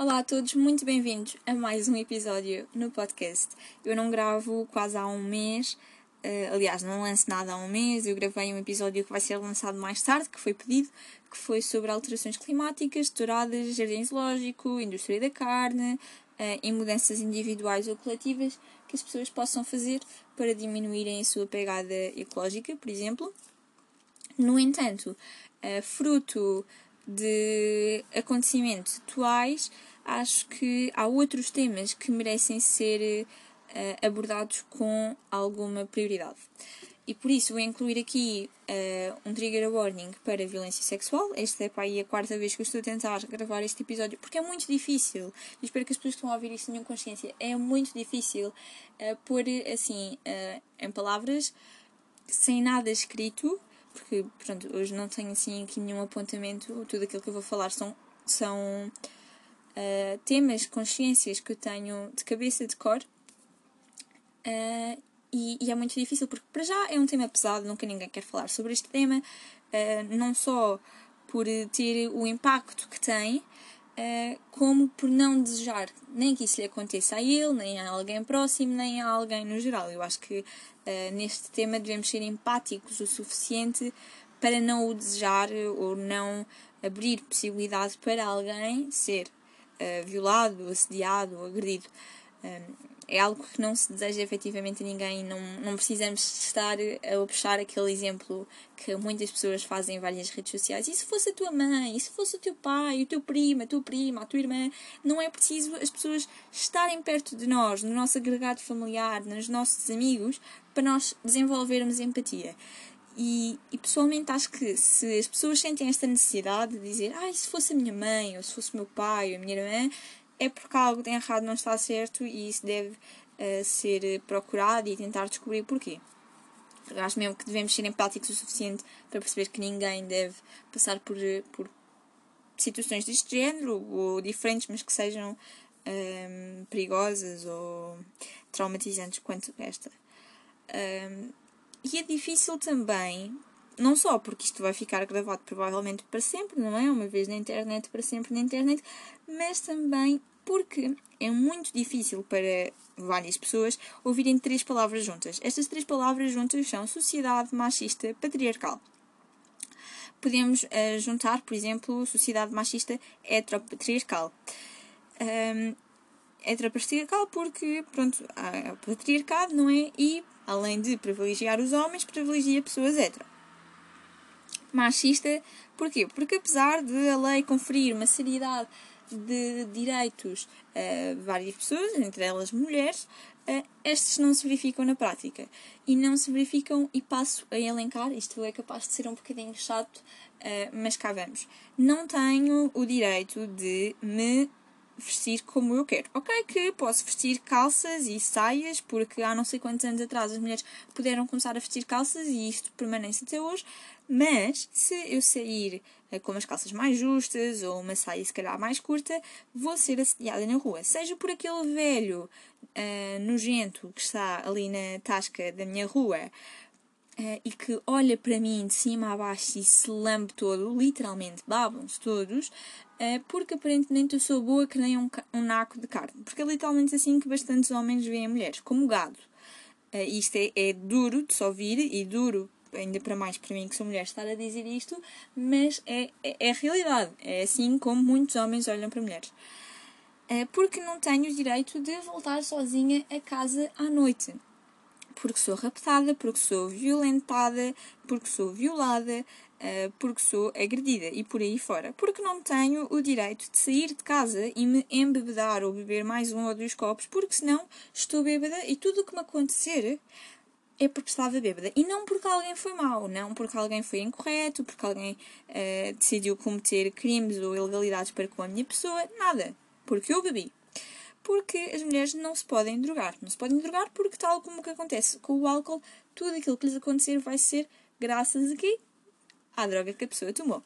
Olá a todos, muito bem-vindos a mais um episódio no podcast. Eu não gravo quase há um mês, uh, aliás, não lanço nada há um mês. Eu gravei um episódio que vai ser lançado mais tarde, que foi pedido, que foi sobre alterações climáticas, touradas, jardim zoológico, indústria da carne uh, e mudanças individuais ou coletivas que as pessoas possam fazer para diminuírem a sua pegada ecológica, por exemplo. No entanto, uh, fruto de acontecimentos atuais, acho que há outros temas que merecem ser uh, abordados com alguma prioridade. E por isso vou incluir aqui uh, um trigger warning para violência sexual. Esta é para aí a quarta vez que eu estou a tentar gravar este episódio, porque é muito difícil. E espero que as pessoas que estão a ouvir isto tenham consciência. É muito difícil uh, pôr assim uh, em palavras, sem nada escrito, porque pronto, hoje não tenho assim aqui nenhum apontamento. Tudo aquilo que eu vou falar são, são uh, temas, consciências que eu tenho de cabeça, de cor. Uh, e, e, é muito difícil porque, para já, é um tema pesado, nunca ninguém quer falar sobre este tema, uh, não só por ter o impacto que tem, como por não desejar nem que isso lhe aconteça a ele, nem a alguém próximo, nem a alguém no geral. Eu acho que uh, neste tema devemos ser empáticos o suficiente para não o desejar ou não abrir possibilidade para alguém ser uh, violado, assediado agredido. Um, é algo que não se deseja efetivamente a ninguém. Não, não precisamos estar a puxar aquele exemplo que muitas pessoas fazem em várias redes sociais. E se fosse a tua mãe, e se fosse o teu pai, o teu primo, a tua prima, a tua irmã, não é preciso as pessoas estarem perto de nós, no nosso agregado familiar, nos nossos amigos, para nós desenvolvermos empatia. E, e, pessoalmente acho que se as pessoas sentem esta necessidade de dizer ah, se fosse a minha mãe, ou se fosse o meu pai, ou a minha irmã, é porque algo de errado não está certo e isso deve uh, ser procurado e tentar descobrir porquê. Eu acho mesmo que devemos ser empáticos o suficiente para perceber que ninguém deve passar por, por situações deste género ou diferentes, mas que sejam um, ehm, perigosas ou traumatizantes quanto esta. Um, ehm, e é difícil também, não só porque isto vai ficar gravado provavelmente para sempre, não é? Uma vez na internet, para sempre na internet, mas também porque é muito difícil para várias pessoas ouvirem três palavras juntas. Estas três palavras juntas são sociedade machista patriarcal. Podemos uh, juntar, por exemplo, sociedade machista heteropatriarcal. Um, heteropatriarcal porque, pronto, há patriarcado, não é? E, além de privilegiar os homens, privilegia pessoas hetero. Machista, porquê? Porque apesar de a lei conferir uma seriedade de direitos a várias pessoas, entre elas mulheres, estes não se verificam na prática. E não se verificam, e passo a elencar, isto é capaz de ser um bocadinho chato, mas cá vamos. Não tenho o direito de me vestir como eu quero. Ok, que posso vestir calças e saias, porque há não sei quantos anos atrás as mulheres puderam começar a vestir calças e isto permanece até hoje, mas se eu sair eh, com umas calças mais justas ou uma saia se calhar mais curta, vou ser assediada na rua. Seja por aquele velho uh, nojento que está ali na tasca da minha rua uh, e que olha para mim de cima a baixo e se lambe todo, literalmente babam-se todos, porque aparentemente eu sou boa que nem um, um naco de carne. Porque é literalmente assim que bastantes homens veem mulheres, como gado. isto é, é duro de se ouvir e duro ainda para mais para mim que sou mulher estar a dizer isto, mas é, é, é a realidade. É assim como muitos homens olham para mulheres. É porque não tenho o direito de voltar sozinha a casa à noite. Porque sou raptada, porque sou violentada, porque sou violada, é, porque sou agredida e por aí fora. Porque não tenho o direito de sair de casa e me embebedar ou beber mais um ou dois copos, porque senão estou bêbada e tudo o que me acontecer é porque estava bêbada. E não porque alguém foi mau, não porque alguém foi incorreto, porque alguém uh, decidiu cometer crimes ou ilegalidades para com a minha pessoa, nada. Porque eu bebi. Porque as mulheres não se podem drogar. Não se podem drogar porque, tal como que acontece com o álcool, tudo aquilo que lhes acontecer vai ser graças a quê? À droga que a pessoa tomou.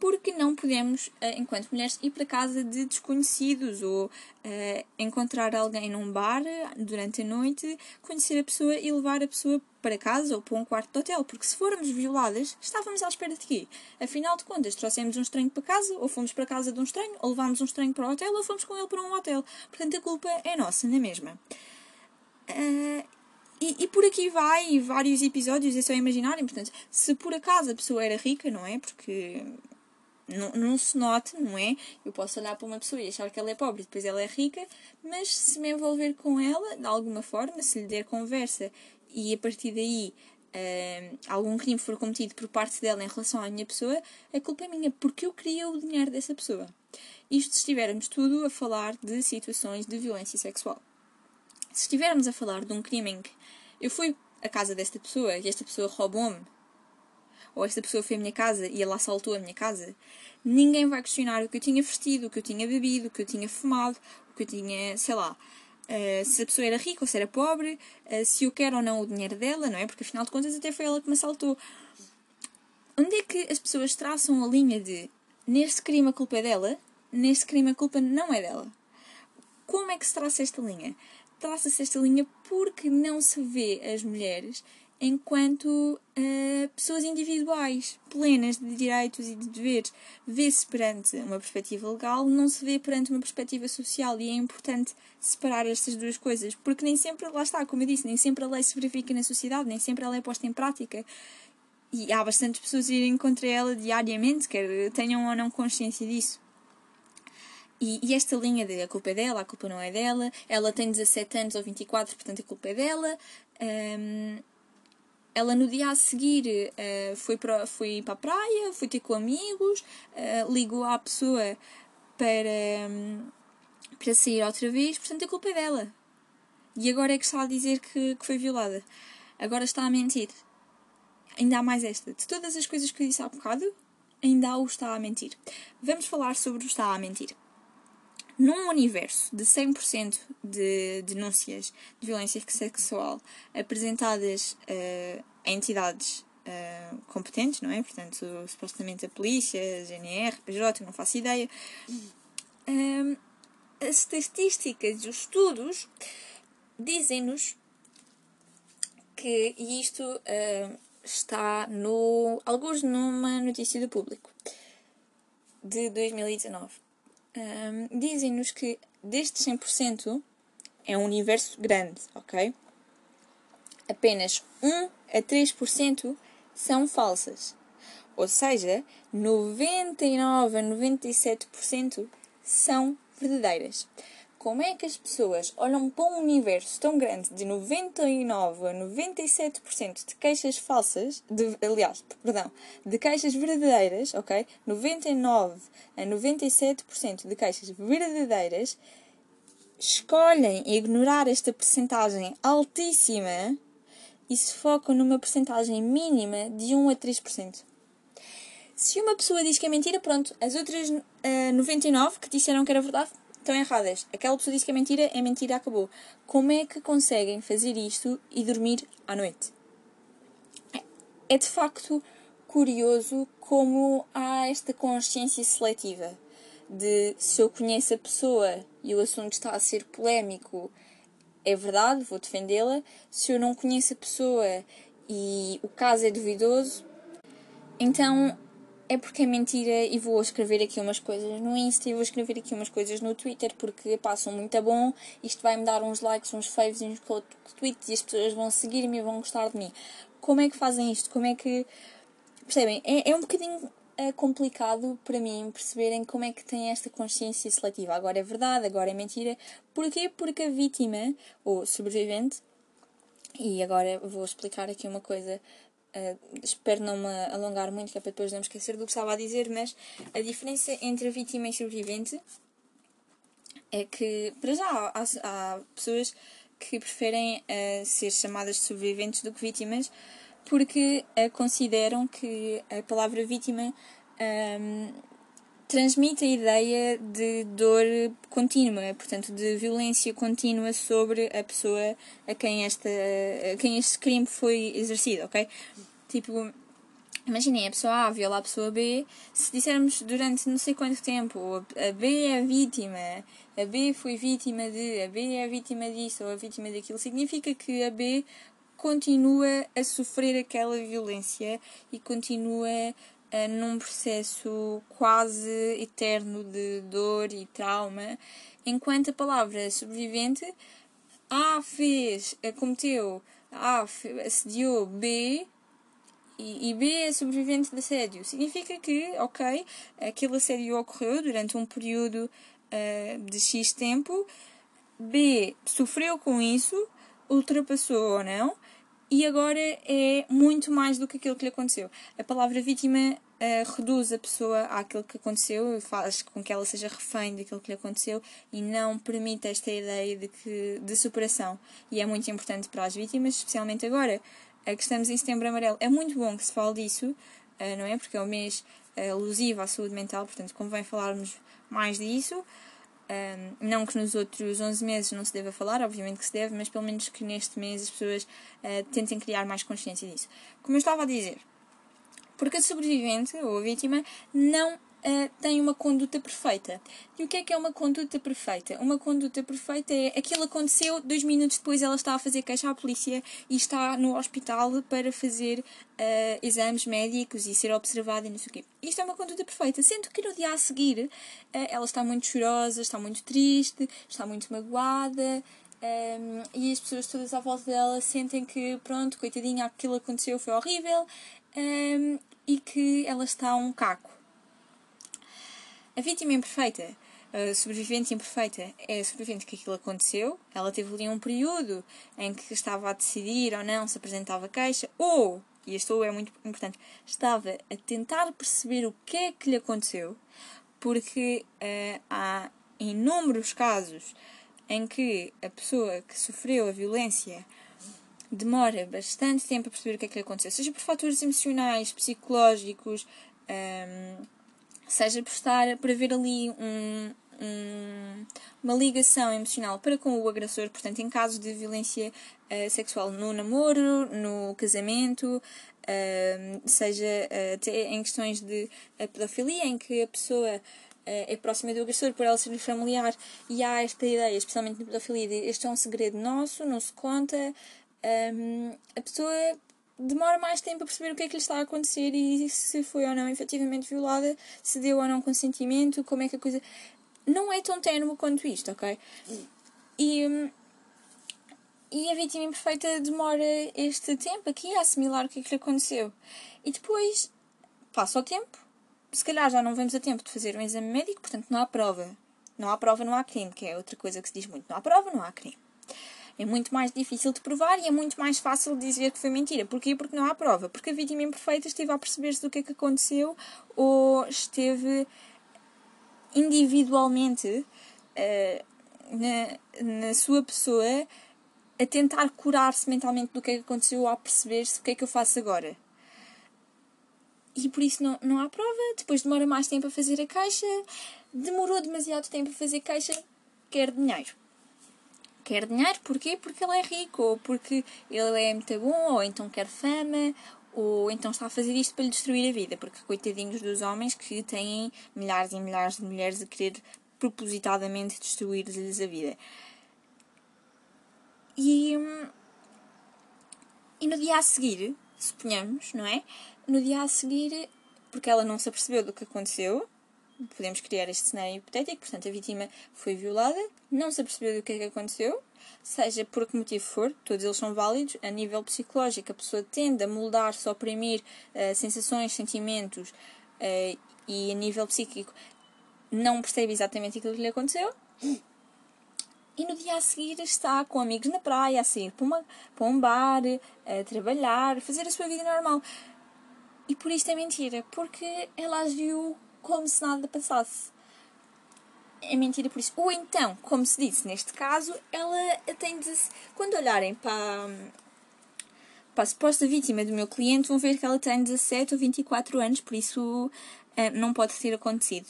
porque não podemos, eh, enquanto mulheres, ir para casa de desconhecidos ou uh, encontrar alguém num bar durante a noite, conhecer a pessoa e levar a pessoa para casa ou para um quarto de hotel, porque se formos violadas, estávamos à espera de quê? Afinal de contas, trouxemos um estranho para casa, ou fomos para casa de um estranho, ou levámos um estranho para o hotel, ou fomos com ele para um hotel. Portanto, a culpa é nossa, não é mesma? Uh, e, e, por aqui vai vários episódios, é só imaginarem. Portanto, se por acaso a pessoa era rica, não é? Porque não, não se note, não é? Eu posso olhar para uma pessoa e achar que ela é pobre depois ela é rica, mas se me envolver com ela, de alguma forma, se lhe der conversa e a partir daí uh, algum crime for cometido por parte dela em relação à minha pessoa, a culpa é minha, porque eu queria o dinheiro dessa pessoa. Isto se estivermos tudo a falar de situações de violência sexual. Se estivermos a falar de um crime em que eu fui à casa desta pessoa e esta pessoa roubou-me, ou esta pessoa foi à minha casa e ela assaltou a minha casa, ninguém vai questionar o que eu tinha vestido, o que eu tinha bebido, o que eu tinha fumado, o que eu tinha, sei lá, uh, se a pessoa era rica ou se era pobre, uh, se eu quero ou não o dinheiro dela, não é? Porque afinal de contas até foi ela que me assaltou. Onde é que as pessoas traçam a linha de neste crime a culpa é dela, neste crime a culpa não é dela? Como é que se traça esta linha? Traça-se esta linha porque não se vê as mulheres enquanto uh, pessoas individuais, plenas de direitos e de deveres. Vê-se perante uma perspectiva legal, não se vê perante uma perspectiva social e é importante separar estas duas coisas, porque nem sempre, lá está, como eu disse, nem sempre a lei se verifica na sociedade, nem sempre ela é posta em prática. E há bastantes pessoas a irem contra ela diariamente, quer tenham ou não consciência disso. E, e, esta linha de a culpa é dela, a culpa não é dela, ela tem 17 anos ou 24, portanto a culpa é dela. Um, ela no dia a seguir uh, foi, para, foi para a praia, foi ter com amigos, uh, ligou à pessoa para, um, para sair outra vez, portanto a culpa é dela. E agora é que está a dizer que, que foi violada. Agora está a mentir. Ainda há mais esta. De todas as coisas que eu disse há bocado, ainda há o está a mentir. Vamos falar sobre o está a mentir num universo de 100% de denúncias de violência sexual apresentadas uh, a entidades uh, competentes, não é? Portanto, supostamente a polícia, a GNR, PJ, não faço ideia. Um, as estatísticas e os estudos dizem-nos que, isto uh, está no, alguns numa notícia do público de 2019 um, dizem-nos que destes 100% é um universo grande, ok? Apenas 1 a 3% são falsas. Ou seja, 99 a 97% são verdadeiras como é que as pessoas olham para um universo tão grande de 99 a 97% de queixas falsas, de, aliás, perdão, de queixas verdadeiras, ok? 99 a 97% de queixas verdadeiras, escolhem ignorar esta percentagem altíssima e se focam numa percentagem mínima de 1 a 3%. Se uma pessoa diz que é mentira, pronto, as outras uh, eh, 99 que disseram que era verdade estão erradas. Aquela pessoa disse que é mentira, é mentira, acabou. Como é que conseguem fazer isto e dormir à noite? É de facto curioso como há esta consciência seletiva de se eu conheço a pessoa e o assunto está a ser polémico, é verdade, vou defendê-la. Se eu não conheço a pessoa e o caso é duvidoso, então é porque é mentira e vou escrever aqui umas coisas no Insta e vou escrever aqui umas coisas no Twitter porque passam muito bom. Isto vai me dar uns likes, uns faves uns tweets e as pessoas vão seguir-me e vão gostar de mim. Como é que fazem isto? Como é que. Percebem? É, é um bocadinho é complicado para mim perceberem como é que têm esta consciência seletiva. Agora é verdade, agora é mentira. Porquê? Porque a vítima, ou sobrevivente, e agora vou explicar aqui uma coisa Uh, espero não me alongar muito, que é para depois não me esquecer do que estava a dizer, mas a diferença entre a vítima e sobrevivente é que, para já, há, há pessoas que preferem uh, ser chamadas de sobreviventes do que vítimas porque uh, consideram que a palavra vítima um, transmite a ideia de dor contínua, portanto, de violência contínua sobre a pessoa a quem, esta, a quem este crime foi exercido, ok? Tipo, Imaginem, a pessoa A viola a pessoa B, se dissermos durante não sei quanto tempo, a B é a vítima, a B foi vítima de, a B é a vítima disso ou a vítima daquilo, significa que a B continua a sofrer aquela violência e continua num processo quase eterno de dor e trauma, enquanto a palavra sobrevivente A fez, cometeu, A assediou B e, e B é sobrevivente de assédio. Significa que, ok, aquele assédio ocorreu durante um período uh, de X tempo, B sofreu com isso, ultrapassou ou não, e agora é muito mais do que aquilo que lhe aconteceu. A palavra vítima uh, reduz a pessoa àquilo que aconteceu, faz com que ela seja refém daquilo que lhe aconteceu e não permite esta ideia de, que, de superação. E é muito importante para as vítimas, especialmente agora uh, que estamos em Setembro Amarelo. É muito bom que se fale disso, uh, não é? Porque é o mês alusivo à saúde mental, portanto convém falarmos mais disso. Um, não que nos outros 11 meses não se deva falar, obviamente que se deve, mas pelo menos que neste mês as pessoas uh, tentem criar mais consciência disso. Como eu estava a dizer, porque a sobrevivente ou a vítima não uh, tem uma conduta perfeita. E o que é que é uma conduta perfeita? Uma conduta perfeita é aquilo aconteceu, dois minutos depois ela está a fazer queixa à polícia e está no hospital para fazer uh, exames médicos e ser observada e não sei o quê. Isto é uma conduta perfeita, sendo que no dia a seguir uh, ela está muito chorosa, está muito triste, está muito magoada. Um, e as pessoas todas à volta dela sentem que, pronto, coitadinha, aquilo aconteceu, foi horrível um, e que ela está um caco. A vítima imperfeita, a sobrevivente imperfeita, é a sobrevivente que aquilo aconteceu. Ela teve ali um período em que estava a decidir ou não se apresentava queixa, ou, e este ou é muito importante, estava a tentar perceber o que é que lhe aconteceu, porque uh, há inúmeros casos em que a pessoa que sofreu a violência demora bastante tempo a perceber o que é que lhe aconteceu, seja por fatores emocionais, psicológicos. Um, ehm, seja por estar por haver ali um, um, uma ligação emocional para com o agressor, portanto, em caso de violência uh, sexual no namoro, no casamento, uh, seja uh, até em questões de pedofilia, em que a pessoa é próxima do agressor por ela ser familiar e há esta ideia, especialmente na pedofilia, de este é um segredo nosso, não se conta. Um, a pessoa demora mais tempo a perceber o que é que lhe está a acontecer e se foi ou não efetivamente violada, se deu ou não consentimento, como é que a coisa. Não é tão termo quanto isto, ok? E, hum, e a vítima imperfeita demora este tempo aqui a assimilar o que é que lhe aconteceu. E depois passa o tempo, se calhar já não vemos a tempo de fazer um exame médico, portanto não há prova. Não há prova, não há crime, que é outra coisa que se diz muito. Não há prova, não há crime é muito mais difícil de provar e é muito mais fácil dizer que foi mentira. Porquê? Porque não há prova. Porque a vítima imperfeita esteve a perceber-se do que é que aconteceu ou esteve individualmente uh, na, na sua pessoa a tentar curar-se mentalmente do que é que aconteceu ou a perceber-se o que é que eu faço agora. E por isso não, não há prova, depois demora mais tempo a fazer a caixa, demorou demasiado tempo a fazer caixa, quer dinheiro quer dinheiro, porquê? Porque ele é rico, ou porque ele é muito bom, ou então quer fama, ou então está a fazer isto para lhe destruir a vida, porque coitadinhos dos homens que têm milhares e milhares de mulheres a querer propositadamente destruir-lhes a vida. E, e no dia a seguir, suponhamos, não é? No dia a seguir, porque ela não se apercebeu do que aconteceu, podemos criar este cenário hipotético, portanto a vítima foi violada, não se apercebeu do que é que aconteceu, seja por que motivo for, todos eles são válidos, a nível psicológico a pessoa tende a moldar-se, a oprimir uh, sensações, sentimentos uh, e a nível psíquico não percebe exatamente aquilo que lhe aconteceu e no dia a seguir está com amigos na praia, a sair para, uma, para um bar, a trabalhar, a fazer a sua vida normal. E por isto é mentira, porque ela agiu como se nada passasse. É mentira por isso. Ou então, como se disse neste caso, ela tem. Quando olharem para, para a suposta vítima do meu cliente, vão ver que ela tem 17 ou 24 anos, por isso eh, não pode ter acontecido.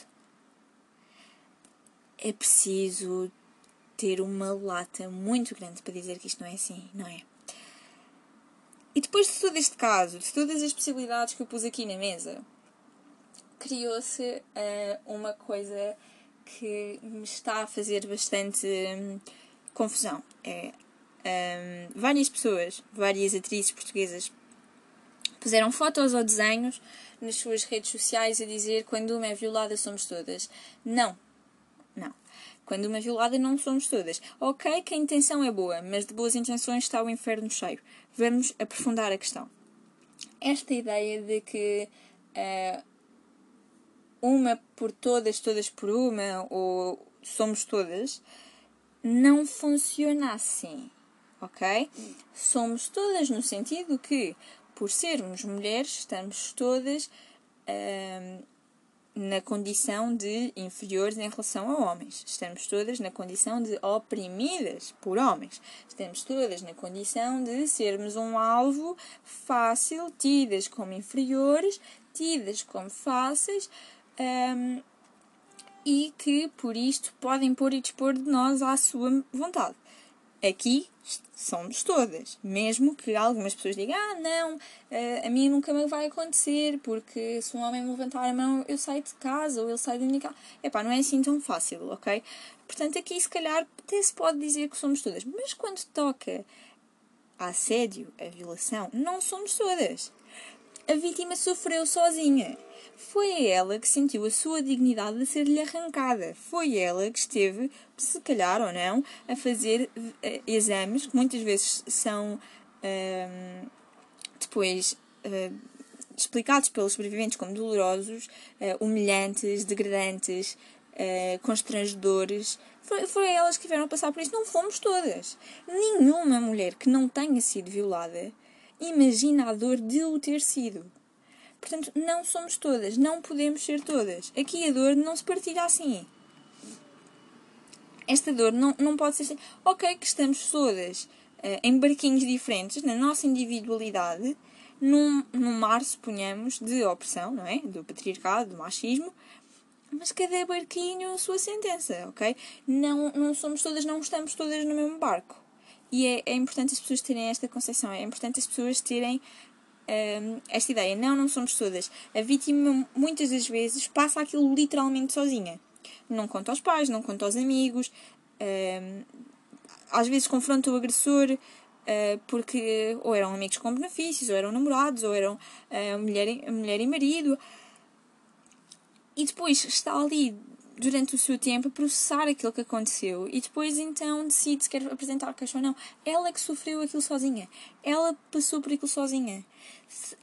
É preciso ter uma lata muito grande para dizer que isto não é assim, não é? E depois de todo este caso, de todas as possibilidades que eu pus aqui na mesa, criou-se uh, uma coisa que me está a fazer bastante hum, confusão. É um, várias pessoas, várias atrizes portuguesas, puseram fotos ou desenhos nas suas redes sociais a dizer quando uma é violada somos todas. Não. Não. Quando uma é violada não somos todas. Ok que a intenção é boa, mas de boas intenções está o inferno cheio. Vamos aprofundar a questão. Esta ideia de que uh, uma por todas, todas por uma, ou somos todas, não funciona assim, ok? Somos todas no sentido que, por sermos mulheres, estamos todas hum, na condição de inferiores em relação a homens. Estamos todas na condição de oprimidas por homens. Estamos todas na condição de sermos um alvo fácil, tidas como inferiores, tidas como fáceis um, e que por isto podem pôr e dispor de nós à sua vontade. Aqui somos todas, mesmo que algumas pessoas digam: Ah, não, eh, a mim nunca me vai acontecer, porque se um homem me levantar a mão, eu saio de casa ou ele sai da minha casa. Epá, não é assim tão fácil, ok? Portanto, aqui se calhar até se pode dizer que somos todas, mas quando toca a assédio, a violação, não somos todas. A vítima sofreu sozinha foi ela que sentiu a sua dignidade a ser-lhe arrancada. Foi ela que esteve, se calhar ou não, a fazer uh, exames que muitas vezes são uh, depois uh, explicados pelos sobreviventes como dolorosos, eh, humilhantes, degradantes, constrangedores. Foi, foi elas que tiveram a passar por isso. Não fomos todas. Nenhuma mulher que não tenha sido violada imagina a dor de o ter sido. Portanto, não somos todas, não podemos ser todas. Aqui a dor não se partilha assim. Esta dor não, não pode ser assim. Ok, que estamos todas uh, em barquinhos diferentes, na nossa individualidade, num, num mar, suponhamos, de opressão, não é? Do patriarcado, do machismo, mas cada barquinho a sua sentença, ok? Não, não somos todas, não estamos todas no mesmo barco. E é, é importante as pessoas terem esta concepção, é importante as pessoas terem um, esta ideia. Não, não somos todas. A vítima, muitas das vezes, passa aquilo literalmente sozinha. Não conta aos pais, não conta aos amigos. Um, às vezes confronta o agressor uh, porque ou eram amigos com benefícios, ou eram namorados, ou eram uh, mulher, mulher e marido. E depois está ali durante o seu tempo a processar aquilo que aconteceu e depois então decide se quer apresentar queixa ou não. Ela que sofreu aquilo sozinha. Ela passou por aquilo sozinha.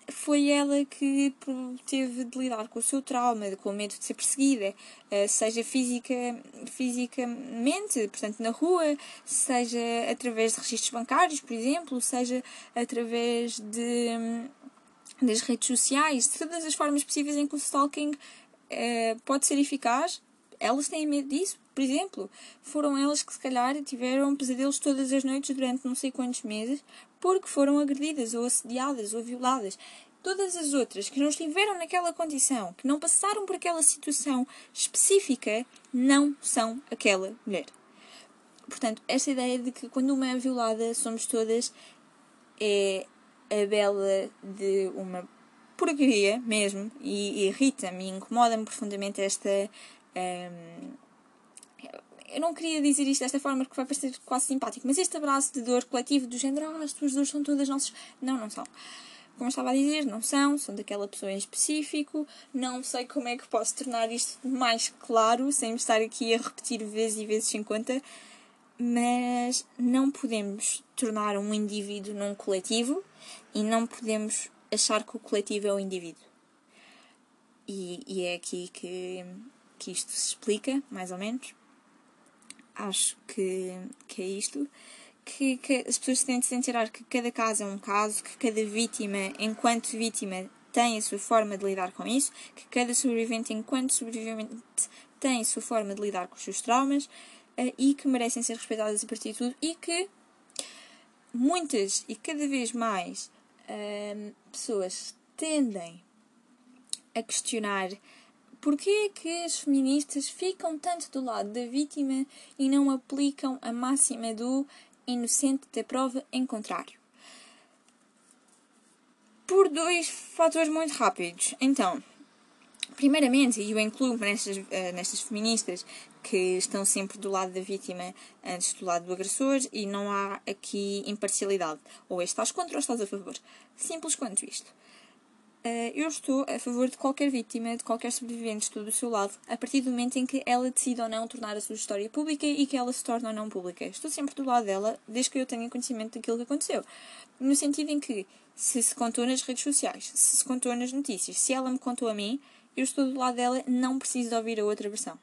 Foi ela que teve de lidar com o seu trauma, com o medo de ser perseguida, eh, seja física, fisicamente, portanto na rua, seja através de registros bancários, por exemplo, seja através de, das redes sociais, de todas as formas possíveis em que o stalking eh, pode ser eficaz elas têm medo disso, por exemplo. Foram elas que, se calhar, tiveram pesadelos todas as noites durante não sei quantos meses porque foram agredidas, ou assediadas, ou violadas. Todas as outras que não estiveram naquela condição, que não passaram por aquela situação específica, não são aquela mulher. Portanto, esta ideia de que quando uma é violada somos todas é a bela de uma porcaria mesmo e irrita-me incomoda-me profundamente esta um, eu não queria dizer isto desta forma porque vai parecer quase simpático, mas este abraço de dor coletivo do género, ah, as tuas dores são todas nossas. Não, não são. Como eu estava a dizer, não são, são daquela pessoa em específico. Não sei como é que posso tornar isto mais claro, sem estar aqui a repetir vezes e vezes sem conta, mas não podemos tornar um indivíduo num coletivo e não podemos achar que o coletivo é o indivíduo. E, e é aqui que que isto se explica, mais ou menos. Acho que, que é isto. Que, que as pessoas têm de sentir que cada caso é um caso, que cada vítima, enquanto vítima, tem a sua forma de lidar com isso, que cada sobrevivente, enquanto sobrevivente, tem a sua forma de lidar com os seus traumas uh, e que merecem ser respeitadas a partir de tudo e que muitas e cada vez mais uh, pessoas tendem a questionar Porquê que as feministas ficam tanto do lado da vítima e não aplicam a máxima do inocente da prova em contrário? Por dois fatores muito rápidos. Então, primeiramente, e eu incluo nestas, uh, nestas feministas que estão sempre do lado da vítima antes do lado do agressor e não há aqui imparcialidade. Ou estás contra ou estás a favor. Simples quanto isto. Uh, eu estou a favor de qualquer vítima, de qualquer sobrevivente, estou do seu lado, a partir do momento em que ela decide ou não tornar a sua história pública e que ela se torna ou não pública. Estou sempre do lado dela, desde que eu tenha conhecimento daquilo que aconteceu. No sentido em que, se se contou nas redes sociais, se se contou nas notícias, se ela me contou a mim, eu estou do lado dela, não preciso de ouvir a outra versão.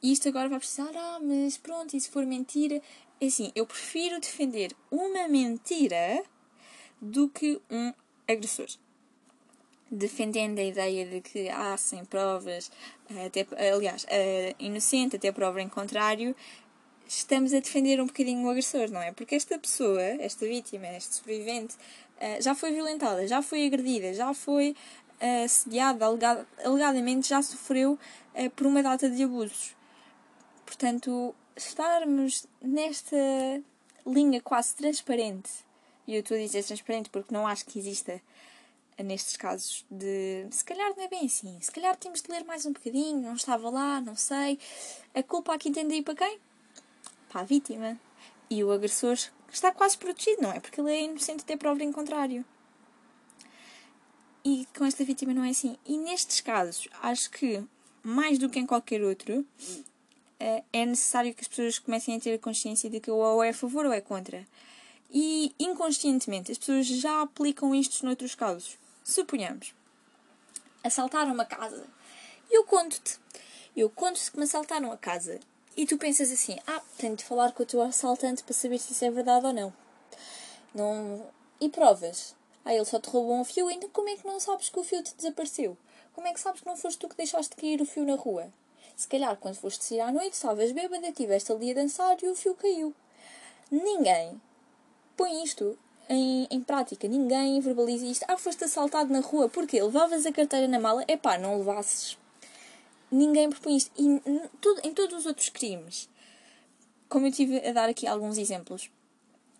E isto agora vai precisar, ah, mas pronto, e se for mentira? É assim, eu prefiro defender uma mentira do que um agressor defendendo a ideia de que há sem provas, até, aliás, inocente até prova em contrário, estamos a defender um bocadinho o agressor, não é? Porque esta pessoa, esta vítima, este sobrevivente, ah, já foi violentada, já foi agredida, já foi ah, assediada, alegadamente já sofreu por uma data de abusos. Portanto, estarmos nesta linha quase transparente, e eu estou a dizer transparente porque não acho que exista nestes casos de se calhar não é bem assim, se calhar temos de ler mais um bocadinho, não estava lá, não sei. A culpa aqui tem de ir para quem? Para a vítima. E o agressor está quase protegido, não é? Porque ele é inocente até prova em contrário. E com esta vítima não é assim. E nestes casos, acho que, mais do que em qualquer outro, eh, é necessário que as pessoas comecem a ter a consciência de que ou é a favor ou é contra. E inconscientemente as pessoas já aplicam isto noutros casos. Suponhamos, assaltaram uma casa. Eu conto-te. Eu conto-te que me assaltaram a casa. E tu pensas assim: ah, tenho de falar com o teu assaltante para saber se isso é verdade ou não. não... E provas? Ah, ele só te roubou um fio, então como é que não sabes que o fio te desapareceu? Como é que sabes que não foste tu que deixaste cair o fio na rua? Se calhar, quando foste sair à noite, estavas bêbada, estiveste ali a dançar e o fio caiu. Ninguém põe isto em, em prática. Ninguém verbaliza isto. Ah, foste assaltado na rua. Porquê? Levavas a carteira na mala? É pá, não levasses. Ninguém propõe isto. E tudo, em todos os outros crimes, como eu tive a dar aqui alguns exemplos,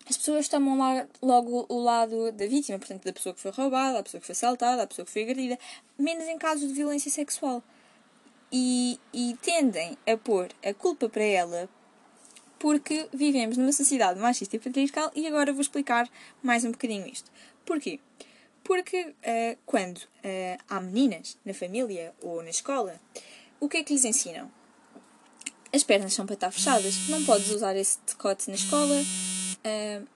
as pessoas tomam lá, logo o lado da vítima, portanto, da pessoa que foi roubada, da pessoa que foi assaltada, da pessoa que foi agredida, menos em casos de violência sexual. E, e tendem a pôr a culpa para ela porque vivemos numa sociedade machista e patriarcal e agora vou explicar mais um bocadinho isto. Porquê? Porque uh, quando uh, há meninas na família ou na escola, o que é que lhes ensinam? As pernas são para estar fechadas, não podes usar esse decote na escola, uh,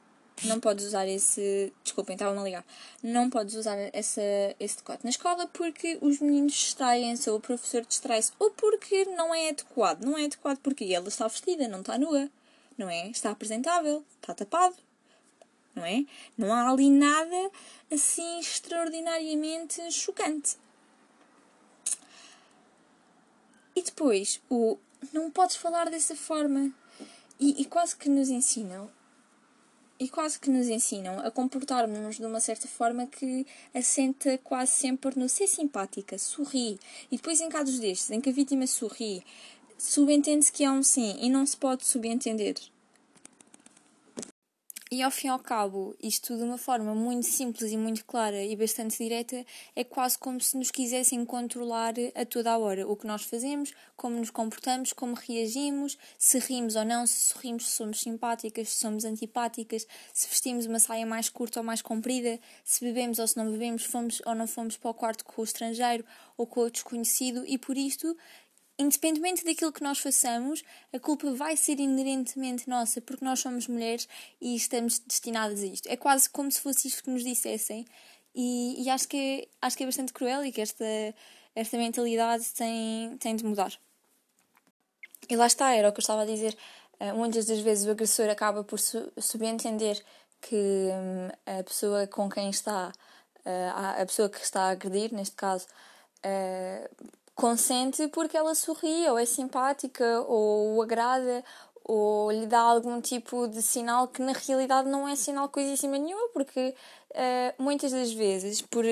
não podes usar esse. Desculpem, estavam a ligar. Não podes usar essa, esse decote na escola porque os meninos distraem-se ou o professor distrai-se ou porque não é adequado. Não é adequado porque ela está vestida, não está nua não é? Está apresentável, está tapado, não é? Não há ali nada assim extraordinariamente chocante. E depois, o não podes falar dessa forma. E, e quase que nos ensinam e quase que nos ensinam a comportarmos-nos de uma certa forma que assenta quase sempre no ser simpática, sorri. E depois, em casos destes, em que a vítima sorri, subentende-se que é um sim e não se pode subentender. E ao fim e ao cabo, isto de uma forma muito simples e muito clara e bastante direta, é quase como se nos quisessem controlar a toda a hora o que nós fazemos, como nos comportamos, como reagimos, se rimos ou não, se sorrimos, se somos simpáticas, se somos antipáticas, se vestimos uma saia mais curta ou mais comprida, se bebemos ou se não bebemos, fomos ou não fomos para o quarto com o estrangeiro ou com o desconhecido, e por isto independentemente daquilo que nós façamos, a culpa vai ser inerentemente nossa, porque nós somos mulheres e estamos destinadas a isto. É quase como se fosse isto que nos dissessem, e, e acho, que é, acho que é bastante cruel e que esta, esta mentalidade tem, tem de mudar. E lá está, era o que eu estava a dizer. Uh, muitas das vezes o agressor acaba por su subentender que um, a pessoa com quem está, uh, a pessoa que está a agredir, neste caso, uh, consente porque ela sorri, ou é simpática, ou o agrada, ou lhe dá algum tipo de sinal que na realidade não é sinal coisíssima nenhuma, porque uh, muitas das vezes, por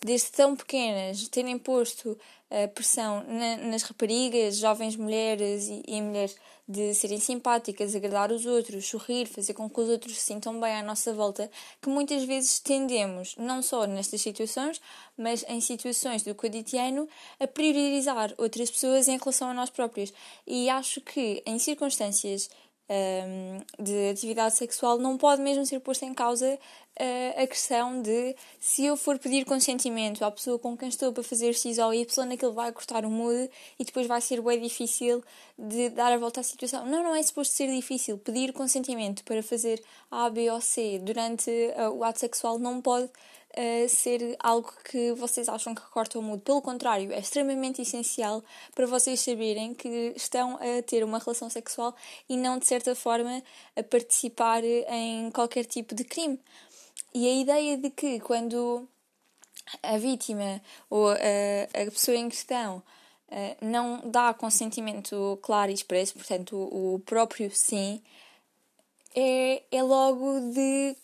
desde tão pequenas terem posto a pressão na, nas raparigas, jovens mulheres e, e, mulheres de serem simpáticas, agradar os outros, sorrir, fazer com que os outros se sintam bem à nossa volta, que muitas vezes tendemos, não só nestas situações, mas em situações do cotidiano, a priorizar outras pessoas em relação a nós próprios. E acho que em circunstâncias de atividade sexual não pode mesmo ser posta em causa uh, a questão de se eu for pedir consentimento à pessoa com quem estou para fazer X ou Y, aquilo vai cortar o mood e depois vai ser bem difícil de dar a volta à situação. Não, não é suposto ser difícil. Pedir consentimento para fazer A, B ou C durante uh, o ato sexual não pode uh, ser algo que vocês acham que corta o mood. Pelo contrário, é extremamente essencial para vocês saberem que estão a ter uma relação sexual e não, de certa forma, a participar em qualquer tipo de crime. E a ideia de que quando a vítima ou a, a pessoa em questão uh, não dá consentimento claro e expresso, portanto, o, o próprio sim, é, é logo de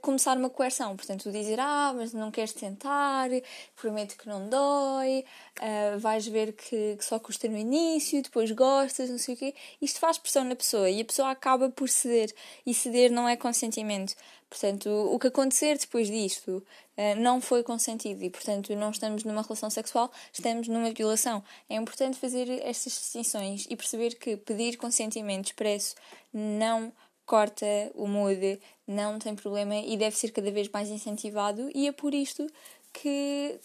começar uma coerção. Portanto, dizer, ah, mas não queres tentar, prometo que não dói, uh, vais ver que, que, só custa no início, depois gostas, não sei o quê. Isto faz pressão na pessoa e a pessoa acaba por ceder. E ceder não é consentimento. Portanto, o que acontecer depois disto uh, não foi consentido e, portanto, não estamos numa relação sexual, estamos numa violação. É importante fazer estas distinções e perceber que pedir consentimento expresso não corta o mood, não tem problema e deve ser cada vez mais incentivado, e é por isto que,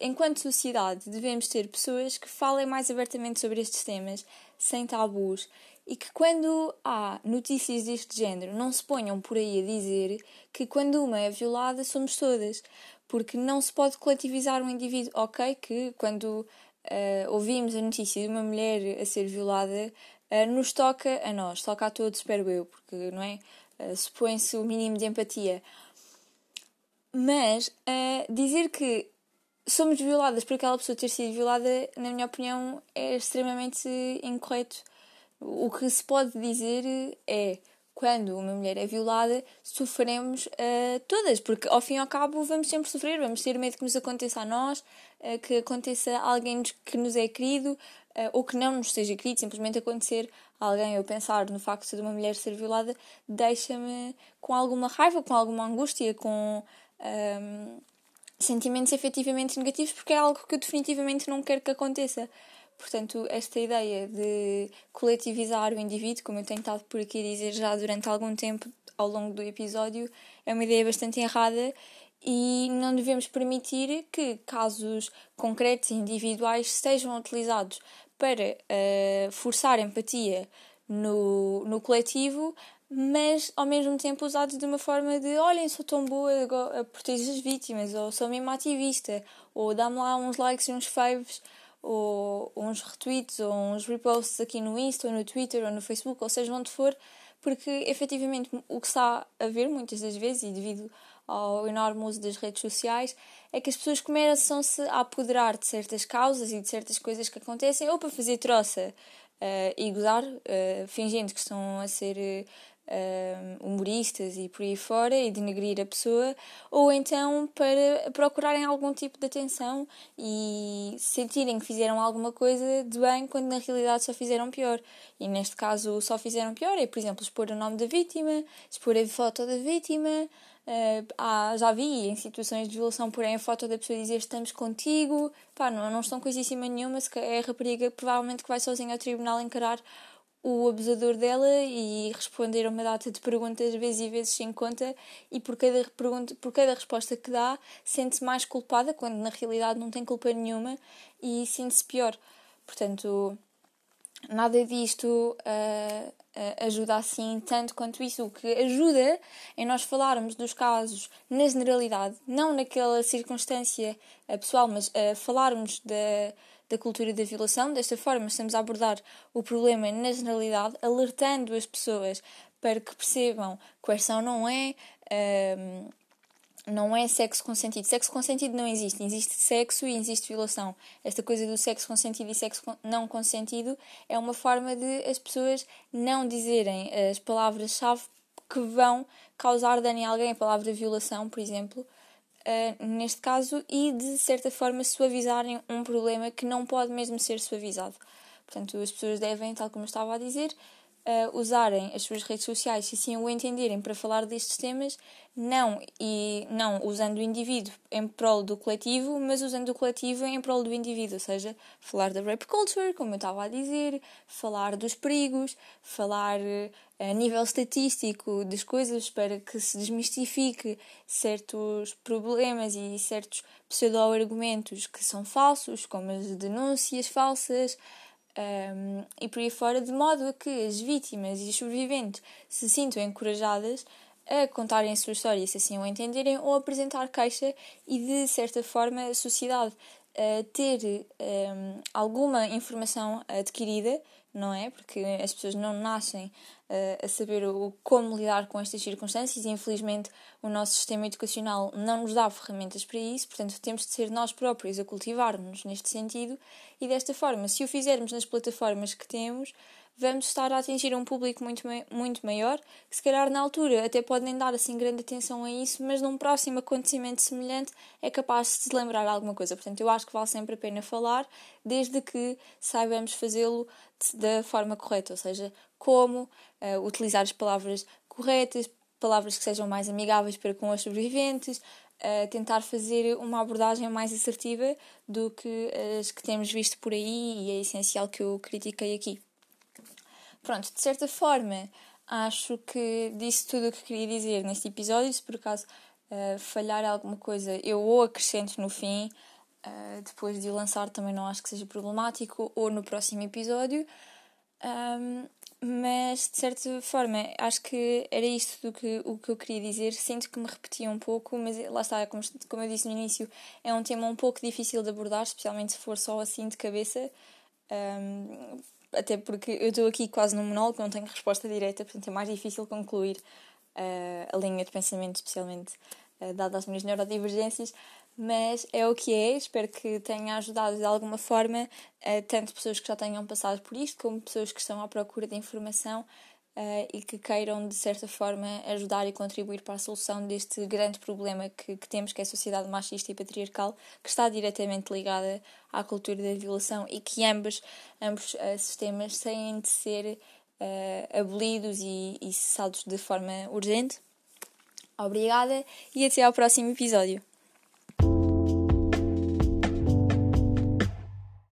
enquanto sociedade, devemos ter pessoas que falem mais abertamente sobre estes temas, sem tabus, e que quando há notícias deste género não se ponham por aí a dizer que quando uma é violada somos todas, porque não se pode coletivizar um indivíduo. Ok, que quando uh, ouvimos a notícia de uma mulher a ser violada, nos toca a nós, toca a todos, espero eu, porque não é? Uh, Supõe-se o mínimo de empatia. Mas uh, dizer que somos violadas por aquela pessoa ter sido violada, na minha opinião, é extremamente incorreto. O que se pode dizer é quando uma mulher é violada, sofremos uh, todas, porque ao fim e ao cabo vamos sempre sofrer, vamos ter medo que nos aconteça a nós, uh, que aconteça a alguém que nos é querido, ou que não nos seja querido, simplesmente acontecer a alguém. Eu pensar no facto de uma mulher ser violada deixa-me com alguma raiva, com alguma angústia, com um, sentimentos efetivamente negativos, porque é algo que eu definitivamente não quero que aconteça. Portanto, esta ideia de coletivizar o indivíduo, como eu tenho estado por aqui a dizer já durante algum tempo ao longo do episódio, é uma ideia bastante errada e não devemos permitir que casos concretos e individuais sejam utilizados para uh, forçar empatia no, no coletivo, mas ao mesmo tempo usados de uma forma de olhem, sou tão boa a proteger as vítimas, ou sou mesmo ativista, ou dá-me lá uns likes e uns faves ou, uns retweets ou uns reposts aqui no Insta ou no Twitter ou no Facebook, ou seja onde for, porque efetivamente o que está a ver muitas das vezes, e devido ao enorme uso das redes sociais, é que as pessoas começam-se a apoderar de certas causas e de certas coisas que acontecem, ou para fazer troça uh, e gozar, uh, fingindo que estão a ser uh, humoristas e por aí fora e denegrir a pessoa, ou então para procurarem algum tipo de atenção e sentirem que fizeram alguma coisa de bem quando na realidade só fizeram pior. E neste caso só fizeram pior é, por exemplo, expor o nome da vítima, expor a foto da vítima. Uh, já vi em situações de violação porém a foto da pessoa dizer estamos contigo, pá, não, não estão coisíssima nenhuma, se é a rapariga provavelmente que vai sozinha ao tribunal encarar o abusador dela e responder a uma data de perguntas vezes e vezes sem conta e por cada, pergunta, por cada resposta que dá sente-se mais culpada quando na realidade não tem culpa nenhuma e sente-se pior. Portanto, nada disto uh, uh, ajuda assim tanto quanto isso. O que ajuda é nós falarmos dos casos na generalidade, não naquela circunstância pessoal, mas uh, falarmos da da cultura da violação. Desta forma, estamos a abordar o problema na generalidade, alertando as pessoas para que percebam que coerção não é. Não é sexo consentido. Sexo consentido não existe. Existe sexo e existe violação. Esta coisa do sexo consentido e sexo não consentido é uma forma de as pessoas não dizerem as palavras-chave que vão causar dano a alguém, a palavra violação, por exemplo, uh, neste caso, e de certa forma suavizarem um problema que não pode mesmo ser suavizado. Portanto, as pessoas devem, tal como eu estava a dizer, uh, usarem as suas redes sociais, se assim o entenderem, para falar destes temas, não, e, não usando o indivíduo em prol do coletivo, mas usando o coletivo em prol do indivíduo, ou seja, falar da rape culture, como eu estava a dizer, falar dos perigos, falar uh, a nível estatístico das coisas para que se desmistifique certos problemas e certos pseudo-argumentos que são falsos, como as denúncias falsas, um, e por aí fora, de modo a que as vítimas e os sobreviventes se sintam encorajadas a contarem a sua história, se assim o entenderem, ou apresentar queixa e, de certa forma, a sociedade ter um, alguma informação adquirida não é? Porque as pessoas não nascem uh, a saber o, como lidar com estas circunstâncias e, infelizmente, o nosso sistema educacional não nos dá ferramentas para isso, portanto, temos de ser nós próprios a cultivar-nos neste sentido e, desta forma, se o fizermos nas plataformas que temos, vamos estar a atingir um público muito, muito maior, que se calhar na altura até pode nem dar assim grande atenção a isso, mas num próximo acontecimento semelhante é capaz de se lembrar alguma coisa. Portanto, eu acho que vale sempre a pena falar, desde que saibamos fazê-lo da forma correta, ou seja, como uh, utilizar as palavras corretas, palavras que sejam mais amigáveis para com os sobreviventes, uh, tentar fazer uma abordagem mais assertiva do que as que temos visto por aí e é essencial que eu critiquei aqui. Pronto, de certa forma, acho que disse tudo o que queria dizer neste episódio. Se por acaso uh, falhar alguma coisa, eu ou acrescento no fim, uh, depois de o lançar, também não acho que seja problemático, ou no próximo episódio. Um, mas de certa forma acho que era isto do que, o que eu queria dizer. Sinto que me repetia um pouco, mas lá está, como, como eu disse no início, é um tema um pouco difícil de abordar, especialmente se for só assim de cabeça. Um, até porque eu estou aqui quase num monólogo, não tenho resposta direta, portanto é mais difícil concluir uh, a linha de pensamento, especialmente uh, dada as minhas neurodivergências, mas é o que é. Espero que tenha ajudado de alguma forma uh, tanto pessoas que já tenham passado por isto, como pessoas que estão à procura de informação uh, e que queiram, de certa forma, ajudar e contribuir para a solução deste grande problema que, que temos, que é a sociedade machista e patriarcal, que está diretamente ligada à cultura da violação e que ambos, ambos uh, sistemas têm de ser uh, abolidos e, e cessados de forma urgente. Obrigada e até ao próximo episódio.